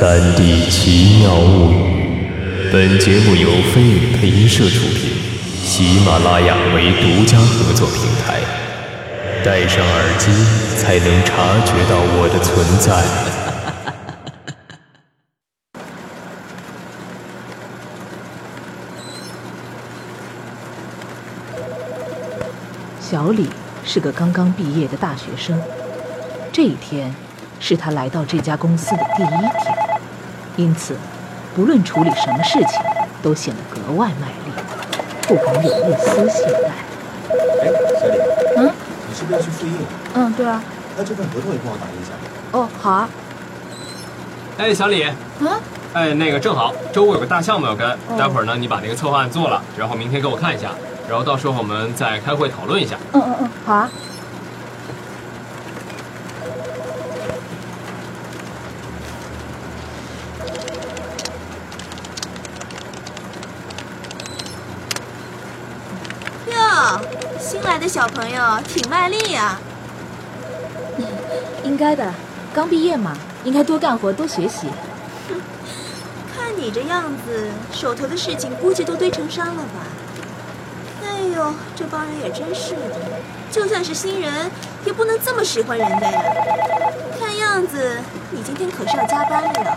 三 D 奇妙物语，本节目由飞宇配音社出品，喜马拉雅为独家合作平台。戴上耳机，才能察觉到我的存在。小李是个刚刚毕业的大学生，这一天是他来到这家公司的第一天，因此，不论处理什么事情，都显得格外卖力，不敢有一丝懈怠。哎，小李，嗯你是不是要去复印？嗯，对啊。那这份合同也帮我打印一下。哦，好啊。哎，小李，嗯，哎，那个正好，周五有个大项目要跟，待会儿呢，你把那个策划案做了，然后明天给我看一下，然后到时候我们再开会讨论一下。嗯嗯嗯，好啊。哟，新来的小朋友挺卖力呀、应该的，刚毕业嘛，应该多干活，多学习。看你这样子，手头的事情估计都堆成山了吧？哎呦，这帮人也真是的，就算是新人，也不能这么使唤人家呀。看样子你今天可是要加班了。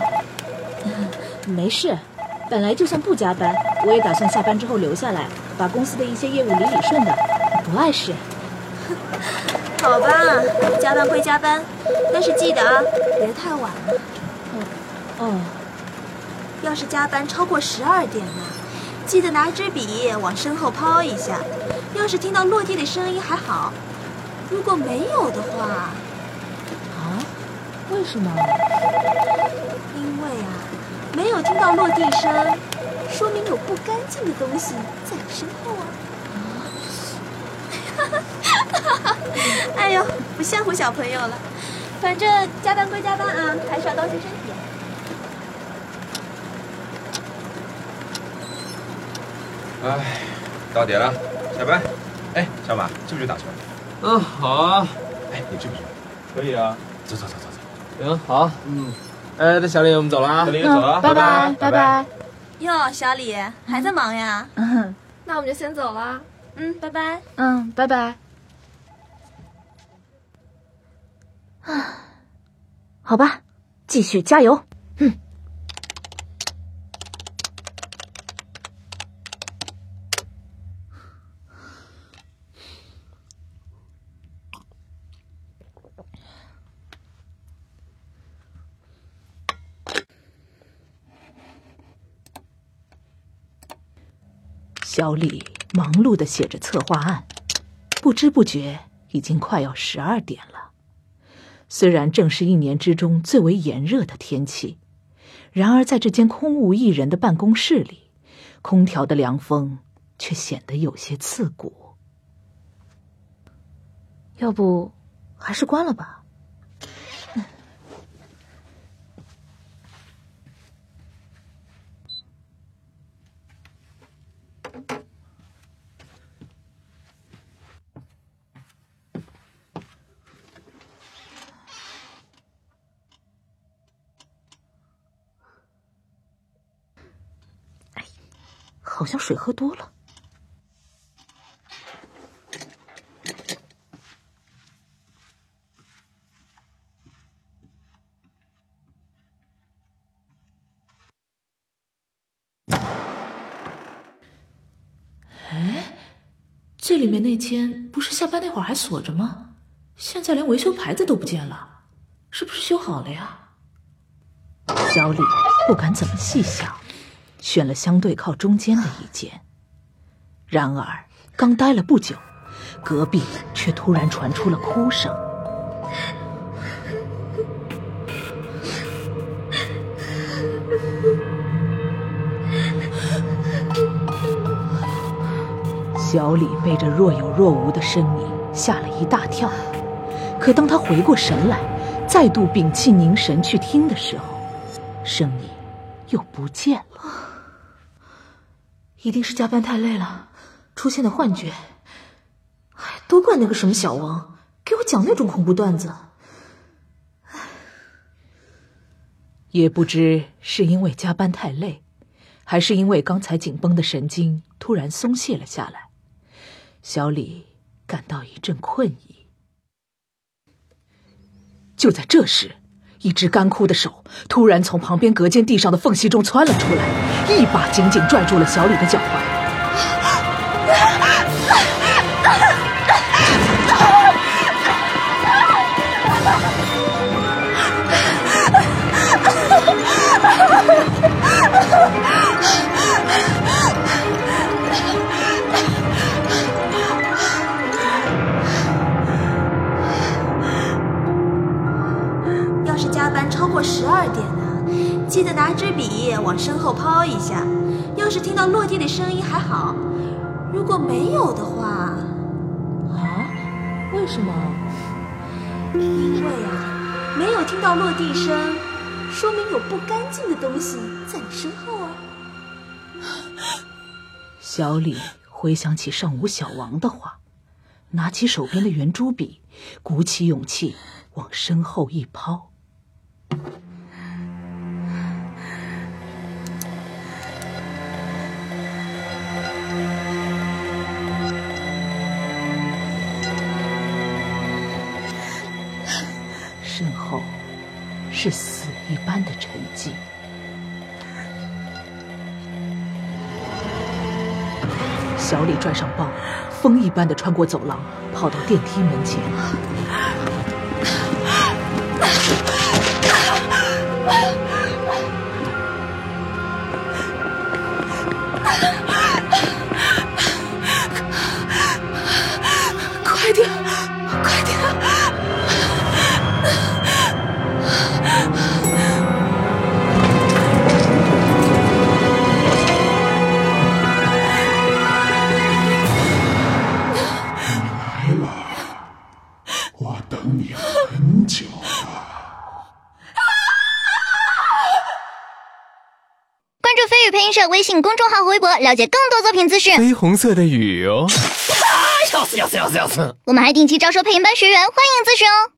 没事，本来就算不加班，我也打算下班之后留下来，把公司的一些业务理理顺的，不碍事。好吧，加班归加班，但是记得啊，别太晚了。哦，要是加班超过十二点了，记得拿支笔往身后抛一下。要是听到落地的声音还好，如果没有的话，啊？为什么？因为啊，没有听到落地声，说明有不干净的东西在你身后啊。哎呦，不吓唬小朋友了。反正加班归加班啊，还是要当心身体。哎，到点了，下班。哎，小马，去不去打球？嗯，好啊，哎，你去不去？可以啊，走走走走走。行，好，嗯，哎，那小李，我们走了啊小。李，走了，拜拜拜拜。哟，小李还在忙呀？嗯那我们就先走了。嗯，拜拜。嗯，拜拜。啊，好吧，继续加油。嗯。小李忙碌的写着策划案，不知不觉已经快要十二点了。虽然正是一年之中最为炎热的天气，然而在这间空无一人的办公室里，空调的凉风却显得有些刺骨。要不还是关了吧。好像水喝多了。哎这里面那间不是下班那会儿还锁着吗？现在连维修牌子都不见了，是不是修好了呀？小李不敢怎么细想，选了相对靠中间的一间。然而，刚待了不久，隔壁却突然传出了哭声。小李被这若有若无的声音吓了一大跳，可当他回过神来，再度屏气凝神去听的时候，声音又不见了。一定是加班太累了，出现的幻觉。哎，都怪那个什么小王，给我讲那种恐怖段子。也不知是因为加班太累，还是因为刚才紧绷的神经突然松懈了下来，小李感到一阵困意。就在这时，一只干枯的手突然从旁边隔间地上的缝隙中窜了出来，一把紧紧拽住了小李的脚踝。往身后抛一下。要是听到落地的声音还好，如果没有的话，啊？为什么？因为啊，没有听到落地声，说明有不干净的东西在你身后啊。小李回想起上午小王的话，拿起手边的圆珠笔，鼓起勇气往身后一抛。是死一般的沉寂。小李拽上包，风一般的穿过走廊，跑到电梯门前。音社微信公众号和微博，了解更多作品资讯。绯红色的雨哦。我们还定期招收配音班学员，欢迎咨询哦。